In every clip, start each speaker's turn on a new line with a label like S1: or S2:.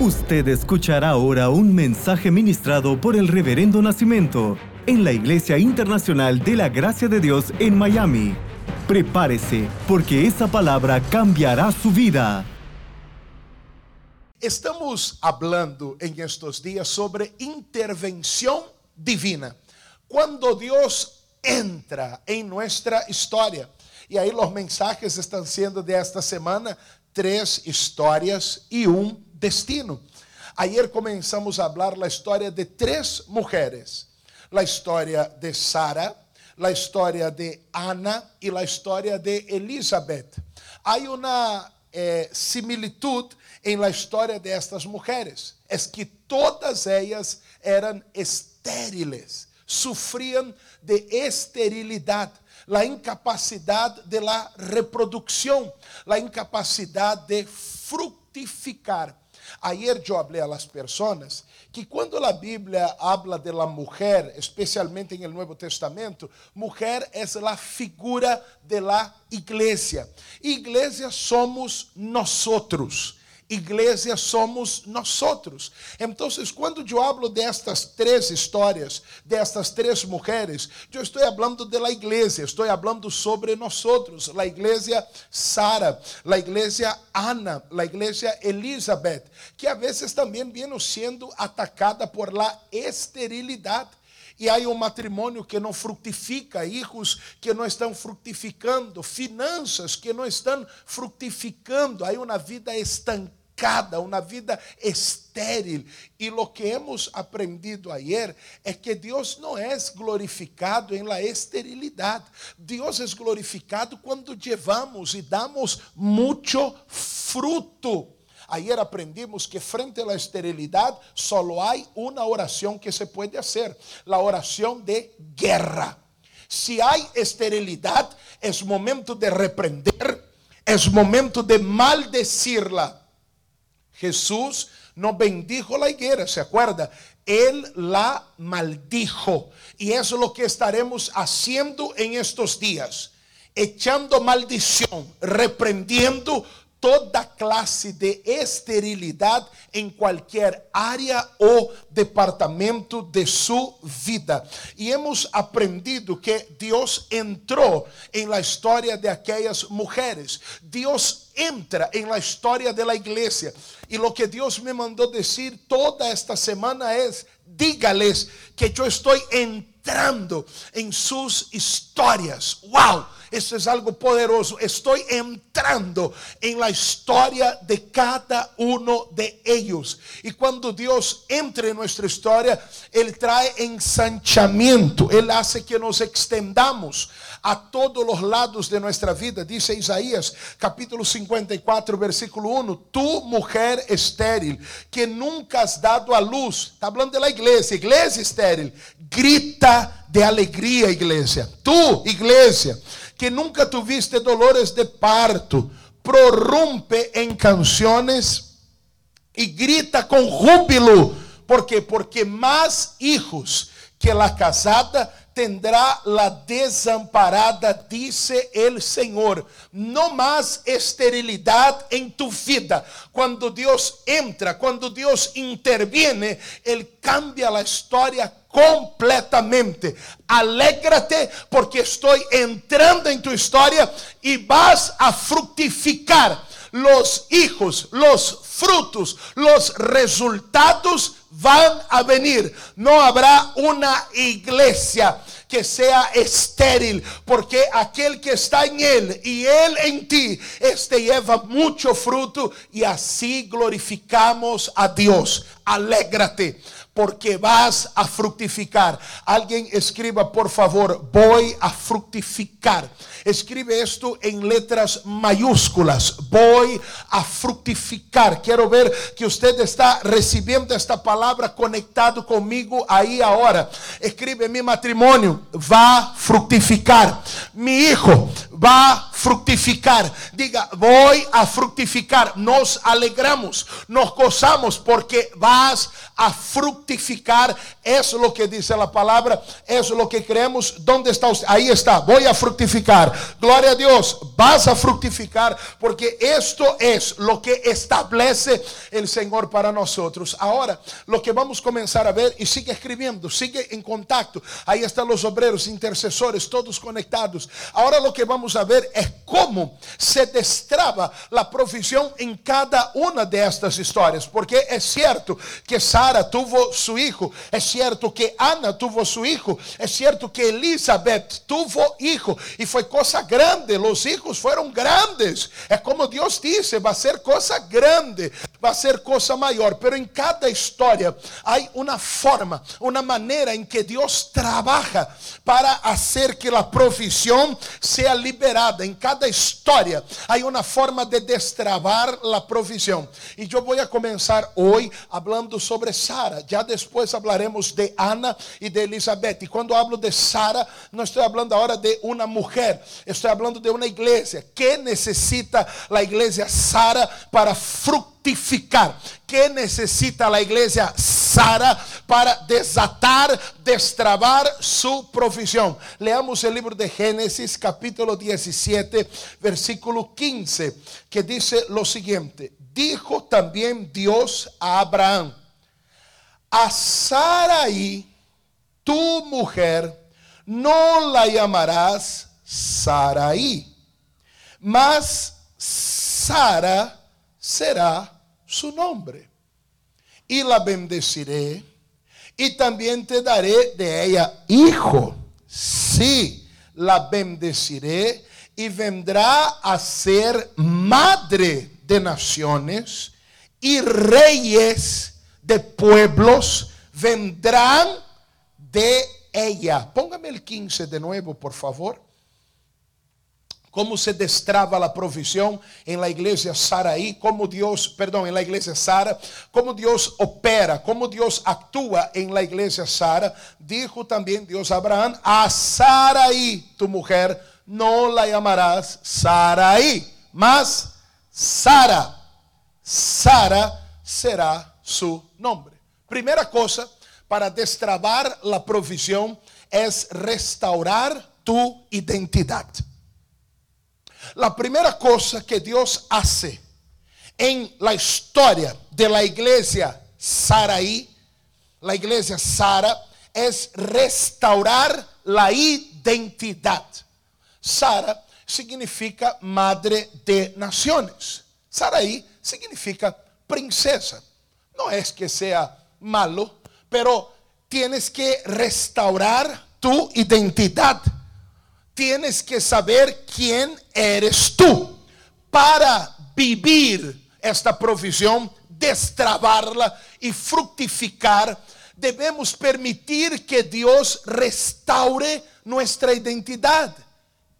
S1: Usted escuchará ahora un mensaje ministrado por el Reverendo Nacimiento en la Iglesia Internacional de la Gracia de Dios en Miami. Prepárese, porque esa palabra cambiará su vida.
S2: Estamos hablando en estos días sobre intervención divina. Cuando Dios entra en nuestra historia. Y ahí los mensajes están siendo de esta semana tres historias y un destino. Ayer comenzamos a hablar la historia de tres mujeres. La historia de Sara, la historia de Ana y la historia de Elizabeth. Hay una eh, similitud en la historia de estas mujeres. Es que todas ellas eran estériles, sufrían de esterilidad la incapacidad de la reproducción, la incapacidad de fructificar. Ayer yo hablé a las personas que cuando la Biblia habla de la mujer, especialmente en el Nuevo Testamento, mujer es la figura de la iglesia. Iglesia somos nosotros. Iglesia somos nosotros. Entonces, quando eu hablo destas três histórias, destas três mulheres, eu estou falando de la iglesia, estou falando sobre nós, a igreja Sara, a igreja Ana, a igreja Elizabeth, que a vezes também vem sendo atacada por la esterilidade. E há um matrimônio que não frutifica, hijos que não estão frutificando, finanças que não estão frutificando, há uma vida estancada una vida estéril. Y lo que hemos aprendido ayer es que Dios no es glorificado en la esterilidad. Dios es glorificado cuando llevamos y damos mucho fruto. Ayer aprendimos que frente a la esterilidad solo hay una oración que se puede hacer, la oración de guerra. Si hay esterilidad, es momento de reprender, es momento de maldecirla. Jesús no bendijo la higuera, ¿se acuerda? Él la maldijo. Y eso es lo que estaremos haciendo en estos días. Echando maldición, reprendiendo toda classe de esterilidade em qualquer área ou departamento de sua vida. E hemos aprendido que Deus entrou em la história de aquelas mulheres. Deus entra em la história de la igreja. E lo que Deus me mandou dizer toda esta semana é: dígales que eu estou entrando em suas histórias. Uau! Wow! Eso es algo poderoso. Estoy entrando en la historia de cada uno de ellos. Y cuando Dios entra en nuestra historia, Él trae ensanchamiento. Él hace que nos extendamos a todos los lados de nuestra vida. Dice Isaías capítulo 54, versículo 1. Tu mujer estéril, que nunca has dado a luz. Está hablando de la iglesia. Iglesia estéril. Grita de alegría, iglesia. Tu iglesia que nunca tuviste dolores de parto, prorrumpe en canciones y grita con júbilo. ¿Por? Porque más hijos que la casada tendrá la desamparada, dice el Señor. No más esterilidad en tu vida. Cuando Dios entra, cuando Dios interviene, Él cambia la historia completamente. Alégrate porque estoy entrando en tu historia y vas a fructificar los hijos, los frutos, los resultados van a venir. No habrá una iglesia que sea estéril, porque aquel que está en él y él en ti, este lleva mucho fruto y así glorificamos a Dios. Alégrate porque vas a fructificar. Alguien escriba, por favor, voy a fructificar. Escribe esto en letras mayúsculas. Voy a fructificar. Quiero ver que usted está recibiendo esta palabra conectado conmigo ahí ahora. Escribe mi matrimonio va a fructificar. Mi hijo va a fructificar. Diga, voy a fructificar. Nos alegramos, nos gozamos porque vas a fructificar es lo que dice la palabra, es lo que creemos. ¿Dónde está usted? Ahí está, voy a fructificar. Gloria a Dios, vas a fructificar porque esto es lo que establece el Señor para nosotros. Ahora, lo que vamos a comenzar a ver y sigue escribiendo, sigue en contacto. Ahí están los obreros, intercesores, todos conectados. Ahora lo que vamos a ver es cómo se destraba la provisión en cada una de estas historias, porque es cierto que Sara tuvo su hijo, es cierto que Ana tuvo su hijo, es cierto que Elizabeth tuvo hijo y fue cosa grande. Los hijos fueron grandes. É como Deus diz, vai ser coisa grande, vai ser coisa maior. Pero em cada história há uma forma, uma maneira em que Deus trabalha para hacer que a provisión seja liberada. Em cada história há uma forma de destravar a provisión. E eu vou começar hoje falando sobre Sara. Já depois hablaremos de Ana e de Elizabeth. E quando hablo de Sara, não estou falando agora de uma mulher, estoy hablando de una iglesia. ¿Qué necesita la iglesia Sara para fructificar? ¿Qué necesita la iglesia Sara para desatar, destrabar su profesión? Leamos el libro de Génesis capítulo 17, versículo 15, que dice lo siguiente. Dijo también Dios a Abraham, a Sarai, tu mujer, no la llamarás Sarai, mas Sara será su nombre. Y la bendeciré y también te daré de ella hijo. Sí, la bendeciré y vendrá a ser madre de naciones y reyes de pueblos vendrán de ella. Póngame el 15 de nuevo, por favor. Cómo se destraba la provisión en la iglesia Saraí, cómo Dios, perdón, en la iglesia Sara, cómo Dios opera, cómo Dios actúa en la iglesia Sara. Dijo también Dios a Abraham, a Saraí, tu mujer, no la llamarás Saraí, mas Sara. Sara será su nombre. Primera cosa para destrabar la provisión es restaurar tu identidad. La primera cosa que Dios hace en la historia de la iglesia Saraí, la iglesia Sara, es restaurar la identidad. Sara significa madre de naciones. Saraí significa princesa. No es que sea malo, pero tienes que restaurar tu identidad. Tienes que saber quién eres tú para vivir esta provisión, destrabarla y fructificar. Debemos permitir que Dios restaure nuestra identidad.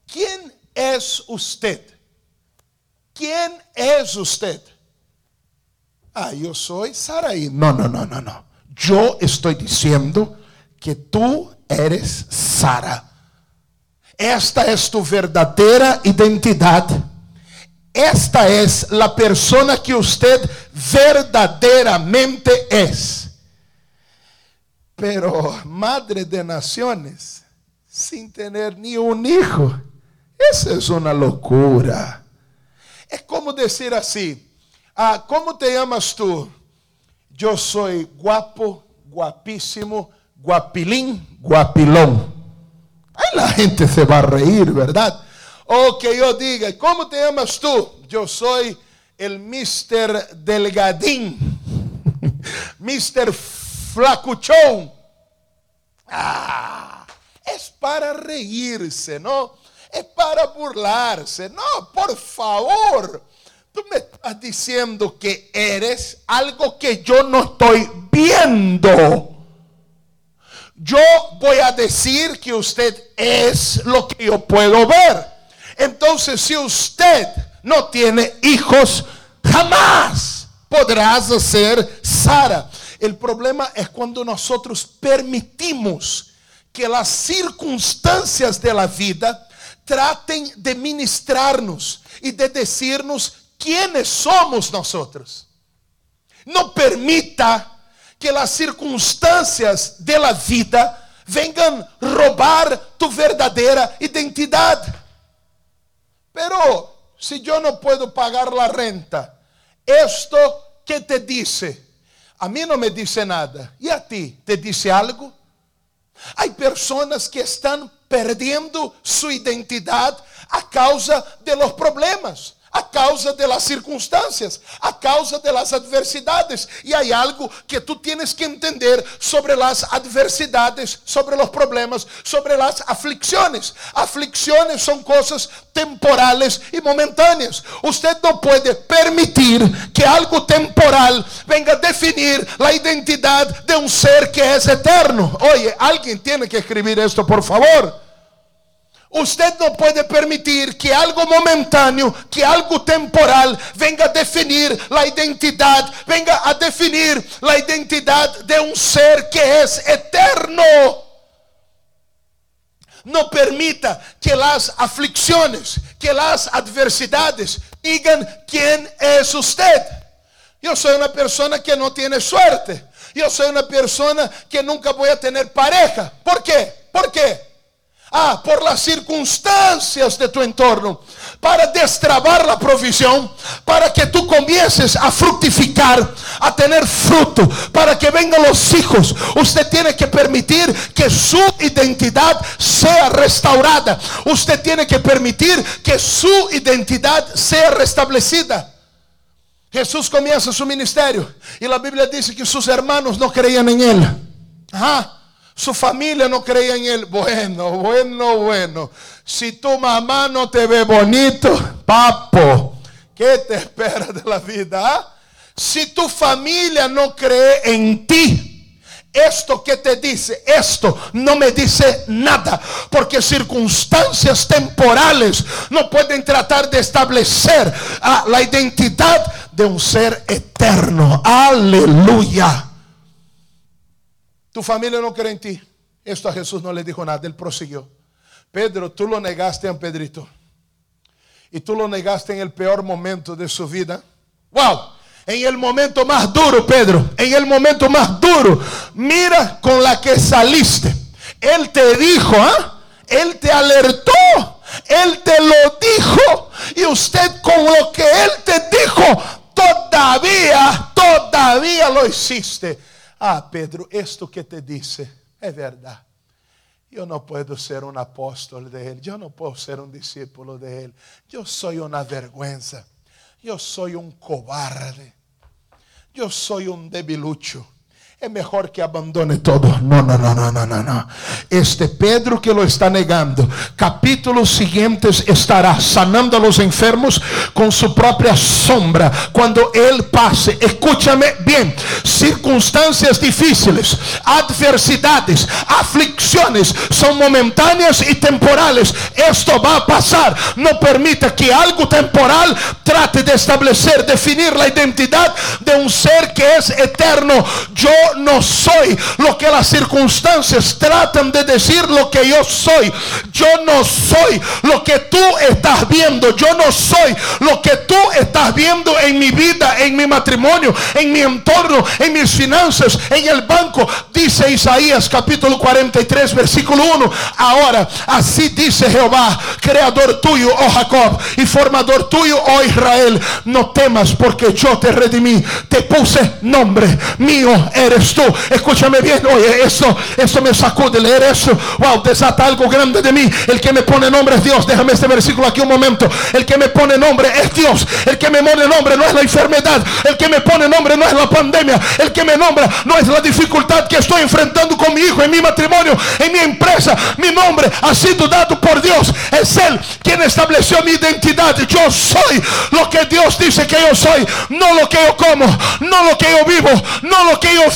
S2: ¿Quién es usted? ¿Quién es usted? Ah, yo soy Saraí. No, no, no, no, no. Yo estoy diciendo que tú eres Sara. Esta é tu verdadeira identidade. Esta é a persona que você verdadeiramente é. Pero madre de naciones, sem ter nenhum hijo, essa é uma loucura. É como dizer assim: ah, como te amas tu? Eu sou guapo, guapíssimo, guapilín, guapilão. La gente se va a reír, ¿verdad? O que yo diga, ¿cómo te llamas tú? Yo soy el Mr. Delgadín, Mr. Flacuchón. Ah, es para reírse, ¿no? Es para burlarse. No, por favor. Tú me estás diciendo que eres algo que yo no estoy viendo yo voy a decir que usted es lo que yo puedo ver. Entonces, si usted no tiene hijos, jamás podrás ser Sara. El problema es cuando nosotros permitimos que las circunstancias de la vida traten de ministrarnos y de decirnos quiénes somos nosotros. No permita que as circunstâncias da vida venham roubar tu verdadeira identidade. Pero se eu não posso pagar a renta, isto que te disse, a mim não me disse nada. E a ti, te disse algo? Há pessoas que estão perdendo sua identidade a causa de los problemas a causa de las circunstancias, a causa de las adversidades. Y hay algo que tú tienes que entender sobre las adversidades, sobre los problemas, sobre las aflicciones. Aflicciones son cosas temporales y momentáneas. Usted no puede permitir que algo temporal venga a definir la identidad de un ser que es eterno. Oye, alguien tiene que escribir esto, por favor. Usted no puede permitir que algo momentáneo, que algo temporal venga a definir la identidad, venga a definir la identidad de un ser que es eterno. No permita que las aflicciones, que las adversidades digan quién es usted. Yo soy una persona que no tiene suerte. Yo soy una persona que nunca voy a tener pareja. ¿Por qué? ¿Por qué? Ah, por las circunstancias de tu entorno, para destrabar la provisión, para que tú comiences a fructificar, a tener fruto, para que vengan los hijos. Usted tiene que permitir que su identidad sea restaurada. Usted tiene que permitir que su identidad sea restablecida. Jesús comienza su ministerio y la Biblia dice que sus hermanos no creían en él. Su familia no creía en él. Bueno, bueno, bueno. Si tu mamá no te ve bonito, papo, ¿qué te espera de la vida? Ah? Si tu familia no cree en ti, esto que te dice, esto no me dice nada, porque circunstancias temporales no pueden tratar de establecer ah, la identidad de un ser eterno. Aleluya. Tu familia no cree en ti. Esto a Jesús no le dijo nada, él prosiguió. Pedro, tú lo negaste a Pedrito. Y tú lo negaste en el peor momento de su vida. Wow, en el momento más duro, Pedro, en el momento más duro. Mira con la que saliste. Él te dijo, ¿ah? Él te alertó. Él te lo dijo. Y usted con lo que Él te dijo, todavía, todavía lo hiciste. Ah, Pedro, esto que te dice es verdad. Yo no puedo ser un apóstol de Él. Yo no puedo ser un discípulo de Él. Yo soy una vergüenza. Yo soy un cobarde. Yo soy un debilucho es mejor que abandone todo. No, no, no, no, no, no, no. Este Pedro que lo está negando, capítulos siguientes estará sanando a los enfermos con su propia sombra cuando él pase. Escúchame bien, circunstancias difíciles, adversidades, aflicciones son momentáneas y temporales. Esto va a pasar. No permita que algo temporal trate de establecer, definir la identidad de un ser que es eterno. Yo no soy lo que las circunstancias tratan de decir lo que yo soy. Yo no soy lo que tú estás viendo. Yo no soy lo que tú estás viendo en mi vida, en mi matrimonio, en mi entorno, en mis finanzas, en el banco. Dice Isaías capítulo 43 versículo 1. Ahora, así dice Jehová, creador tuyo, oh Jacob, y formador tuyo, oh Israel. No temas porque yo te redimí. Te puse nombre. Mío eres tú. Escúchame bien, oye, eso, eso me sacude leer eso. Wow, desata algo grande de mí. El que me pone nombre es Dios. Déjame este versículo aquí un momento. El que me pone nombre es Dios. El que me pone nombre no es la enfermedad. El que me pone nombre no es la pandemia. El que me nombra no es la dificultad que estoy enfrentando con mi hijo, en mi matrimonio, en mi empresa. Mi nombre ha sido dado por Dios. Es Él quien estableció mi identidad. Yo soy lo que Dios dice que yo soy. No lo que yo como, no lo que yo vivo, no lo que yo vivo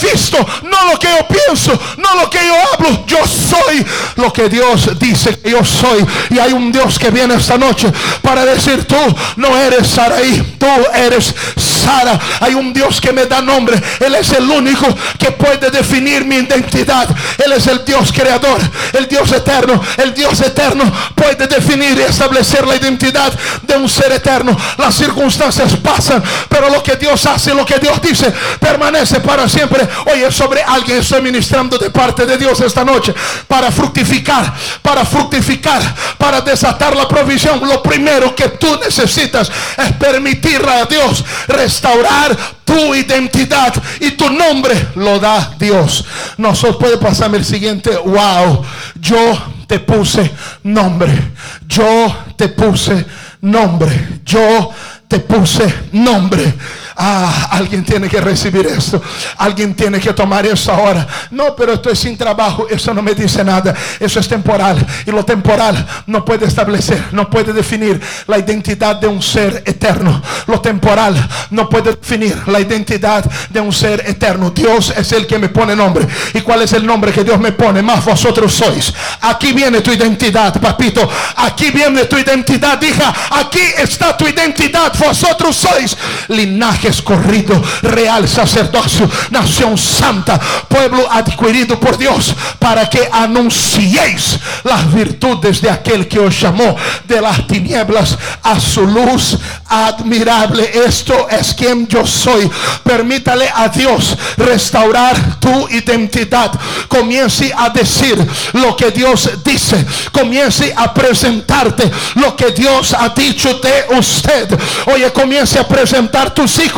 S2: no lo que yo pienso, no lo que yo hablo. Yo soy lo que Dios dice que yo soy. Y hay un Dios que viene esta noche para decir, tú no eres Saraí, tú eres Sara. Hay un Dios que me da nombre. Él es el único que puede definir mi identidad. Él es el Dios creador, el Dios eterno. El Dios eterno puede definir y establecer la identidad de un ser eterno. Las circunstancias pasan, pero lo que Dios hace, lo que Dios dice, permanece para siempre. Oye, sobre alguien estoy ministrando de parte de Dios esta noche para fructificar, para fructificar, para desatar la provisión. Lo primero que tú necesitas es permitirle a Dios restaurar tu identidad y tu nombre lo da Dios. Nosotros puede pasarme el siguiente, wow, yo te puse nombre, yo te puse nombre, yo te puse nombre. Ah, alguien tiene que recibir esto. Alguien tiene que tomar eso ahora. No, pero estoy sin trabajo. Eso no me dice nada. Eso es temporal. Y lo temporal no puede establecer, no puede definir la identidad de un ser eterno. Lo temporal no puede definir la identidad de un ser eterno. Dios es el que me pone nombre. ¿Y cuál es el nombre que Dios me pone? Más vosotros sois. Aquí viene tu identidad, papito. Aquí viene tu identidad, hija. Aquí está tu identidad. Vosotros sois linaje escorrido, real sacerdocio, nación santa, pueblo adquirido por Dios, para que anunciéis las virtudes de aquel que os llamó de las tinieblas a su luz admirable. Esto es quien yo soy. Permítale a Dios restaurar tu identidad. Comience a decir lo que Dios dice. Comience a presentarte lo que Dios ha dicho de usted. Oye, comience a presentar tus hijos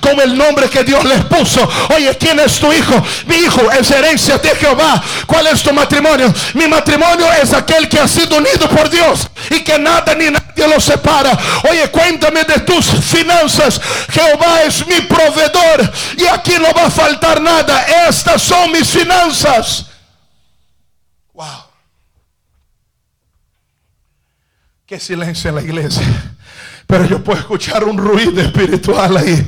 S2: con el nombre que Dios les puso. Oye, ¿quién es tu hijo? Mi hijo es herencia de Jehová. ¿Cuál es tu matrimonio? Mi matrimonio es aquel que ha sido unido por Dios y que nada ni nadie lo separa. Oye, cuéntame de tus finanzas. Jehová es mi proveedor y aquí no va a faltar nada. Estas son mis finanzas. Wow. Qué silencio en la iglesia. Pero yo puedo escuchar un ruido espiritual ahí.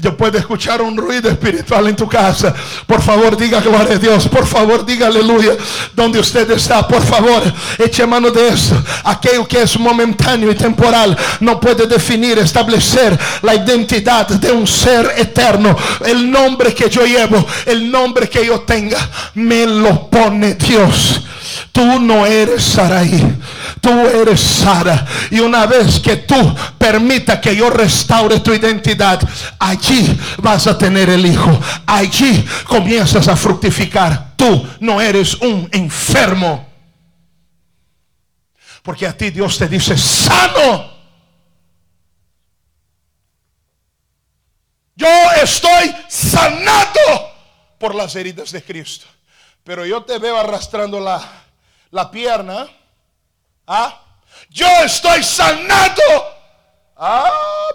S2: Yo puedo escuchar un ruido espiritual en tu casa. Por favor, diga gloria a Dios. Por favor, diga aleluya. Donde usted está, por favor, eche mano de eso. Aquello que es momentáneo y temporal no puede definir, establecer la identidad de un ser eterno. El nombre que yo llevo, el nombre que yo tenga, me lo pone Dios. Tú no eres Saraí, tú eres Sara. Y una vez que tú permita que yo restaure tu identidad, allí vas a tener el hijo. Allí comienzas a fructificar. Tú no eres un enfermo. Porque a ti Dios te dice, sano. Yo estoy sanado por las heridas de Cristo. Pero yo te veo arrastrando la, la pierna. ¿Ah? Yo estoy sanado. Ah,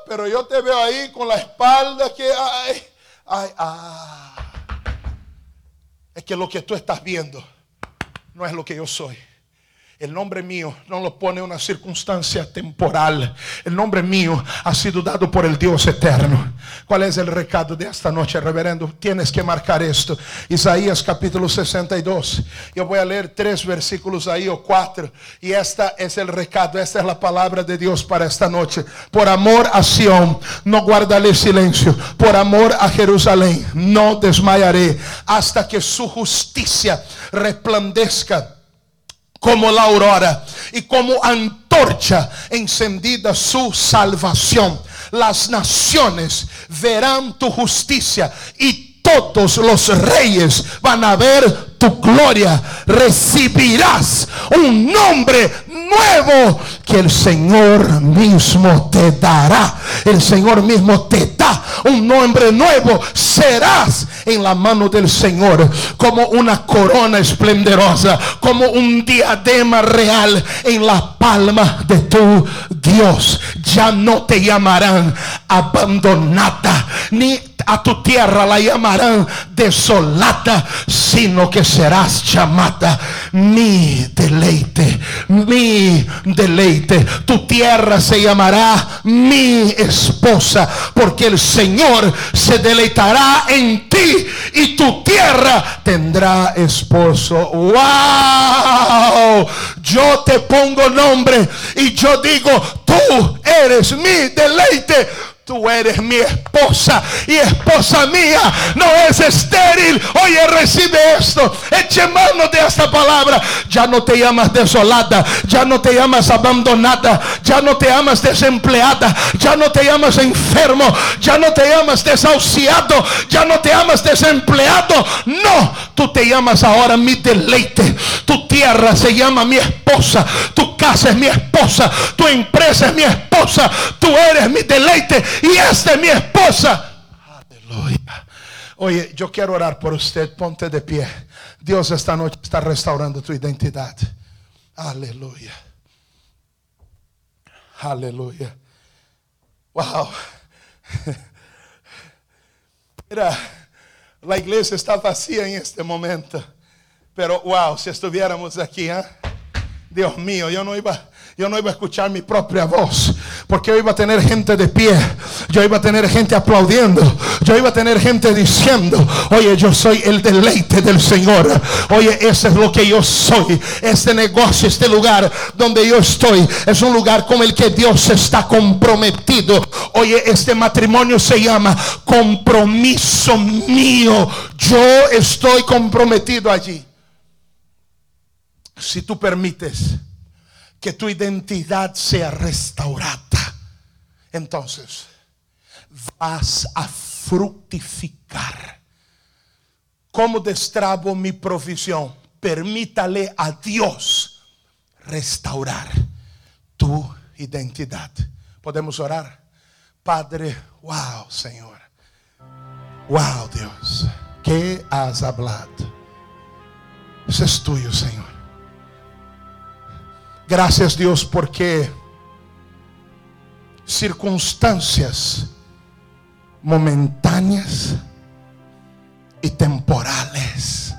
S2: pero yo te veo ahí con la espalda que... Ay, ay, ah. Es que lo que tú estás viendo no es lo que yo soy. El nombre mío no lo pone una circunstancia temporal. El nombre mío ha sido dado por el Dios eterno. ¿Cuál es el recado de esta noche, reverendo? Tienes que marcar esto. Isaías capítulo 62. Yo voy a leer tres versículos ahí o cuatro. Y esta es el recado, esta es la palabra de Dios para esta noche. Por amor a Sión, no guardaré silencio. Por amor a Jerusalén, no desmayaré hasta que su justicia resplandezca como la aurora y como antorcha encendida su salvación. Las naciones verán tu justicia y todos los reyes van a ver tu gloria. Recibirás un nombre nuevo que el Señor mismo te dará. El Señor mismo te da un nombre nuevo. Serás en la mano del Señor como una corona esplendorosa, como un diadema real en la palma de tu Dios. Ya no te llamarán abandonada ni a tu tierra la llamarán desolada, sino que serás llamada mi deleite, mi deleite. Tu tierra se llamará mi esposa, porque el Señor se deleitará en ti y tu tierra tendrá esposo. ¡Wow! Yo te pongo nombre y yo digo, tú eres mi deleite Tú eres mi esposa y esposa mía no es estéril. Oye, recibe esto. Eche mano de esta palabra. Ya no te llamas desolada. Ya no te llamas abandonada. Ya no te llamas desempleada. Ya no te llamas enfermo. Ya no te llamas desahuciado. Ya no te llamas desempleado. No, tú te llamas ahora mi deleite. Tu tierra se llama mi esposa. Tu casa es mi esposa. Tu empresa es mi esposa. Tú eres mi deleite y esta es mi esposa. Aleluya. Oye, yo quiero orar por usted. Ponte de pie. Dios esta noche está restaurando tu identidad. Aleluya. Aleluya. Wow. Mira, la iglesia está vacía en este momento. Pero wow, si estuviéramos aquí, ¿eh? Dios mío, yo no iba yo no iba a escuchar mi propia voz, porque yo iba a tener gente de pie, yo iba a tener gente aplaudiendo, yo iba a tener gente diciendo, oye, yo soy el deleite del Señor, oye, ese es lo que yo soy, este negocio, este lugar donde yo estoy, es un lugar con el que Dios está comprometido, oye, este matrimonio se llama compromiso mío, yo estoy comprometido allí. Si tú permites, que tu identidad sea restaurada, entonces vas a fructificar. ¿Cómo destrabo mi provisión? Permítale a Dios restaurar tu identidad. Podemos orar. Padre, wow, Señor. Wow, Dios. ¿Qué has hablado? Eso es tuyo, Señor. Gracias Dios porque circunstancias momentáneas y temporales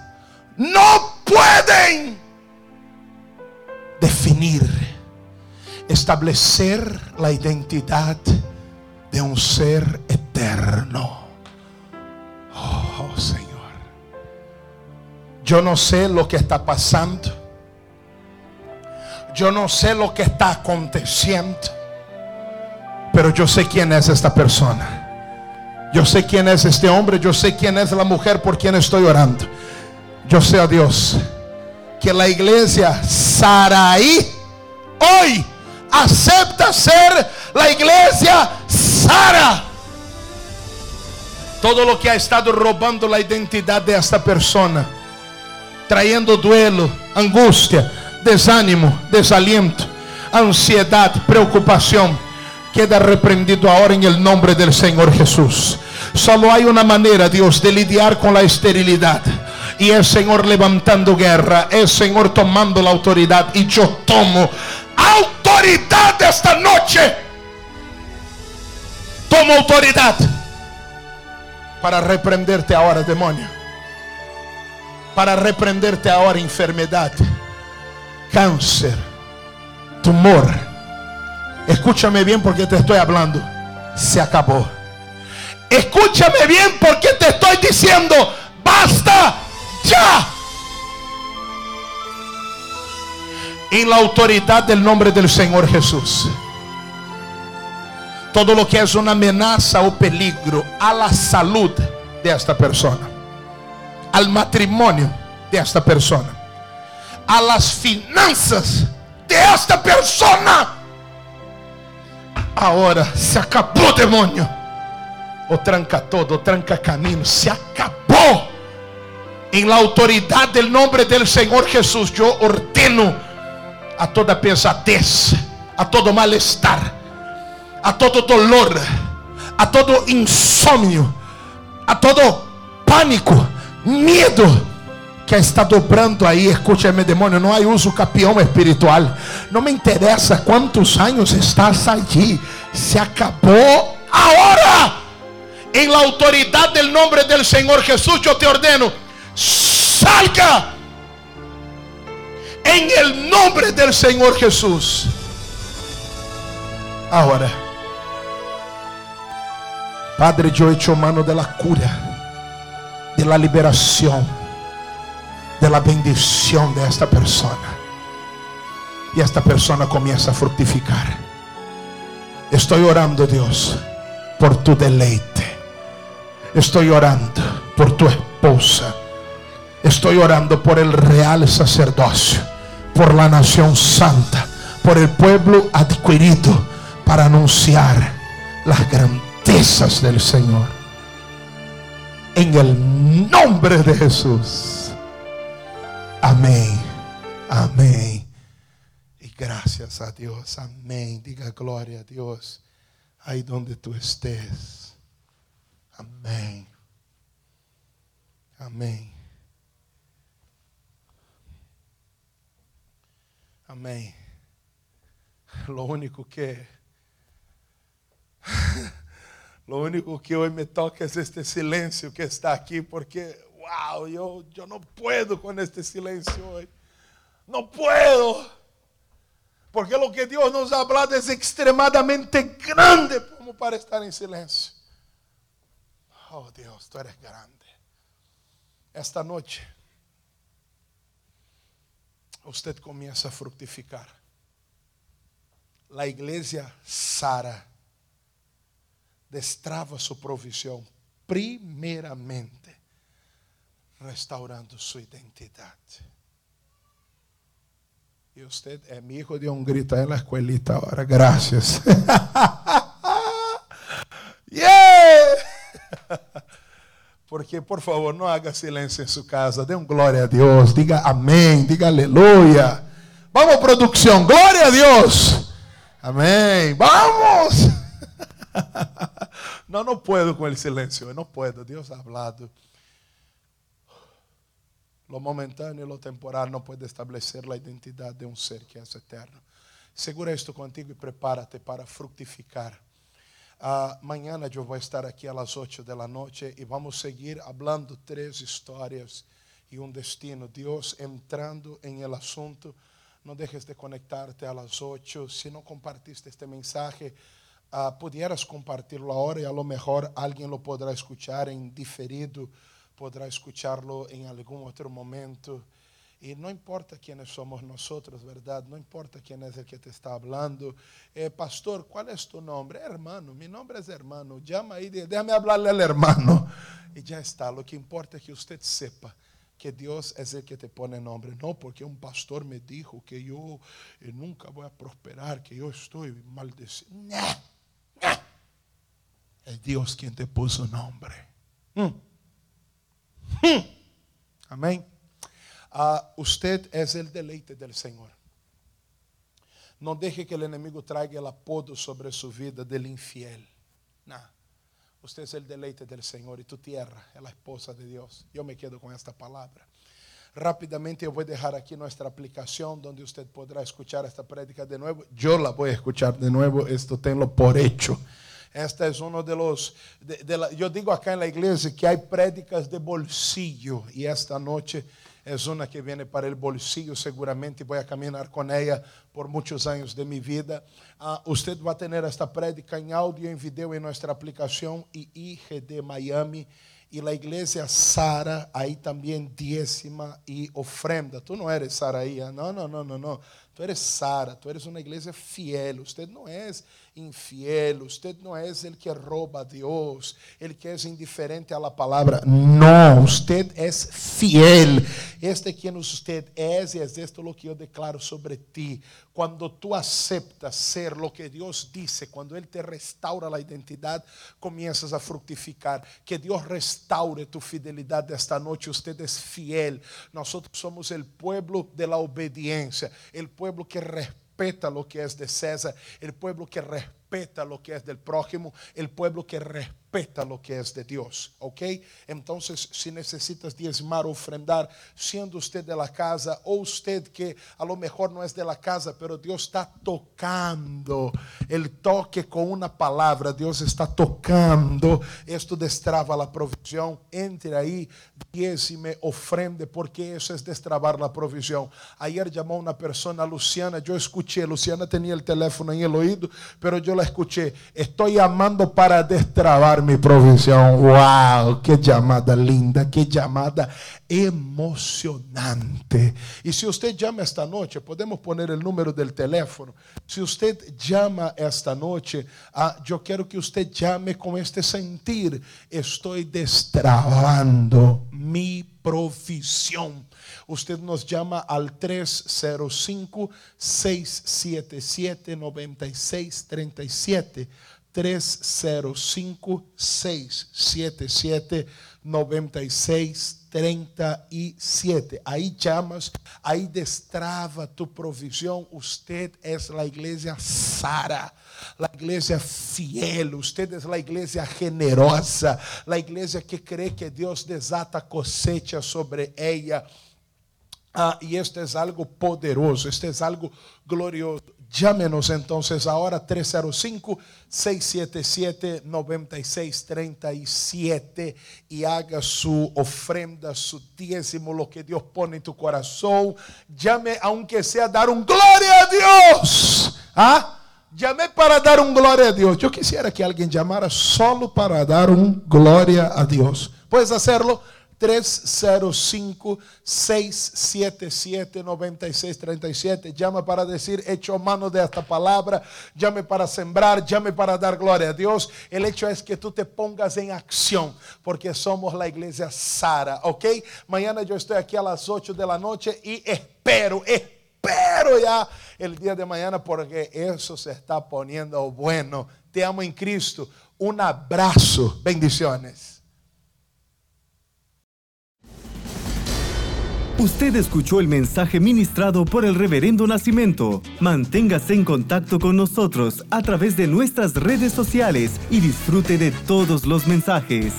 S2: no pueden definir, establecer la identidad de un ser eterno. Oh Señor, yo no sé lo que está pasando yo no sé lo que está aconteciendo, pero yo sé quién es esta persona. Yo sé quién es este hombre, yo sé quién es la mujer por quien estoy orando. Yo sé a Dios que la iglesia Saraí hoy acepta ser la iglesia Sara. Todo lo que ha estado robando la identidad de esta persona, trayendo duelo, angustia, desánimo, desaliento, ansiedad, preocupación, queda reprendido ahora en el nombre del Señor Jesús. Solo hay una manera, Dios, de lidiar con la esterilidad. Y el Señor levantando guerra, el Señor tomando la autoridad. Y yo tomo autoridad esta noche. Tomo autoridad para reprenderte ahora, demonio. Para reprenderte ahora, enfermedad cáncer, tumor. Escúchame bien porque te estoy hablando. Se acabó. Escúchame bien porque te estoy diciendo, basta ya. En la autoridad del nombre del Señor Jesús. Todo lo que es una amenaza o peligro a la salud de esta persona, al matrimonio de esta persona a las finanzas de persona. Ahora se acabó, demonio. O tranca todo, tranca camino. Se acabó. En la autoridad del nombre del Señor Jesús, yo ordeno a toda pesadez, a todo malestar, a todo dolor, a todo insomnio, a todo pánico, miedo que está dobrando aí, escúcheme demônio, não há uso capião espiritual. Não me interessa quantos anos estás aí. Se acabou agora. Em la autoridade del nombre del Senhor Jesus, eu te ordeno, salga. Em el nombre del Senhor Jesus. Agora, Padre, eu te mano de la cura, de la liberação de la bendición de esta persona. Y esta persona comienza a fructificar. Estoy orando, Dios, por tu deleite. Estoy orando por tu esposa. Estoy orando por el real sacerdocio, por la nación santa, por el pueblo adquirido para anunciar las grandezas del Señor. En el nombre de Jesús. Amén. Amén. Y gracias a Dios. Amén. Diga gloria a Dios. Ahí donde tú estés. Amén. Amén. Amém. Lo único que lo único que hoy me toca es este silencio que está aquí porque wow, yo yo no puedo con este silencio hoy. No puedo. Porque lo que Dios nos ha hablado es extremadamente grande como para estar en silencio. Oh Dios, tú eres grande. Esta noche usted comienza a fructificar. La iglesia Sara destrava su provisión primeramente restaurando su identidad. Y usted es mi hijo de un grito en la escuelita ahora. Gracias. yeah. Porque, por favor, no haga silencio en su casa. Dê un gloria a Dios. Diga amén. Diga aleluya. Vamos, producción. Gloria a Dios. Amén. Vamos. No, no puedo con el silencio. No puedo. Dios ha hablado. Lo momentáneo y lo temporal no puede establecer la identidad de un ser que es eterno. Segura esto contigo y prepárate para fructificar. Uh, mañana eu vou estar aqui às 8 da noite e vamos seguir falando três histórias e um destino. Deus entrando em el assunto. Não deixes de conectarte às 8. Se não compartiste este mensagem, uh, pudieras compartilhá-lo agora e a lo mejor alguém lo poderá escuchar em diferido, poderá escucharlo em algum outro momento. Y no importa quiénes somos nosotros, ¿verdad? No importa quién es el que te está hablando. Eh, pastor, ¿cuál es tu nombre? Hermano, mi nombre es hermano. Llama ahí, déjame hablarle al hermano. Y ya está. Lo que importa es que usted sepa que Dios es el que te pone nombre. No porque un pastor me dijo que yo eh, nunca voy a prosperar, que yo estoy maldecido. Es Dios quien te puso nombre. Mm. Amén. Uh, usted es el deleite del Senhor. Não deje que o inimigo traga el apodo sobre su vida del infiel. Usted es el deleite del Senhor e tu tierra é a esposa de Deus. Eu me quedo com esta palavra. Rapidamente eu vou deixar aqui nossa aplicação, onde você poderá escuchar esta prédica de novo. Eu la vou escuchar de novo, esto tenho por hecho. Esta é um de los, de, de la, digo acá na igreja que há prédicas de bolsillo e esta noite es una que viene para el bolsillo seguramente, voy a caminar con ella por muchos años de mi vida. Uh, usted va a tener esta prédica en audio, en video en nuestra aplicación IGD Miami. Y la iglesia Sara, ahí también diezma y ofrenda. Tú no eres Saraía, no, no, no, no, no. Tú eres Sara, tú eres una iglesia fiel. Usted no es infiel, usted no es el que roba a Dios, el que es indiferente a la palabra. No, usted es fiel. Este es quien usted es y es esto lo que yo declaro sobre ti. Cuando tú aceptas ser lo que Dios dice, cuando Él te restaura la identidad, comienzas a fructificar. Que Dios restaure tu fidelidad de esta noche. Usted es fiel. Nosotros somos el pueblo de la obediencia, el pueblo que respeta respeta lo que es de César, el pueblo que respeta lo que es del prójimo, el pueblo que respeta respeta lo que es de Dios, ¿ok? Entonces, si necesitas diezmar, ofrendar, siendo usted de la casa o usted que a lo mejor no es de la casa, pero Dios está tocando, el toque con una palabra, Dios está tocando, esto destrava la provisión, entre ahí, diezme, ofrende, porque eso es destrabar la provisión. Ayer llamó una persona, Luciana, yo escuché, Luciana tenía el teléfono en el oído, pero yo yo escuché. Estoy llamando para destrabar mi provisión. ¡Wow! ¡Qué llamada linda! ¡Qué llamada emocionante! Y si usted llama esta noche, podemos poner el número del teléfono. Si usted llama esta noche, ah, yo quiero que usted llame con este sentir. Estoy destrabando mi provisión usted nos llama al 305-677-9637. 305-677-9637. Ahí llamas, ahí destrava tu provisión. Usted es la iglesia Sara, la iglesia fiel. Usted es la iglesia generosa, la iglesia que cree que Dios desata cosecha sobre ella. Ah, y esto es algo poderoso, este es algo glorioso. Llámenos entonces ahora 305-677-9637 y haga su ofrenda, su diezmo, lo que Dios pone en tu corazón. Llame aunque sea dar un gloria a Dios. ¿Ah? Llamé para dar un gloria a Dios. Yo quisiera que alguien llamara solo para dar un gloria a Dios. ¿Puedes hacerlo? 305-677-9637. Llama para decir, hecho mano de esta palabra. Llame para sembrar, llame para dar gloria a Dios. El hecho es que tú te pongas en acción, porque somos la iglesia Sara, ¿ok? Mañana yo estoy aquí a las 8 de la noche y espero, espero ya el día de mañana porque eso se está poniendo bueno. Te amo en Cristo. Un abrazo. Bendiciones.
S1: Usted escuchó el mensaje ministrado por el Reverendo Nacimiento. Manténgase en contacto con nosotros a través de nuestras redes sociales y disfrute de todos los mensajes.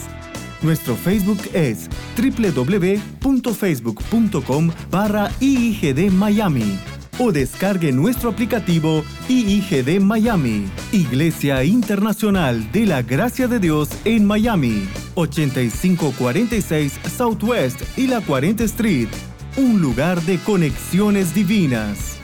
S1: Nuestro Facebook es www.facebook.com barra IIGD Miami o descargue nuestro aplicativo IIGD Miami, Iglesia Internacional de la Gracia de Dios en Miami, 8546 Southwest y la 40 Street, un lugar de conexiones divinas.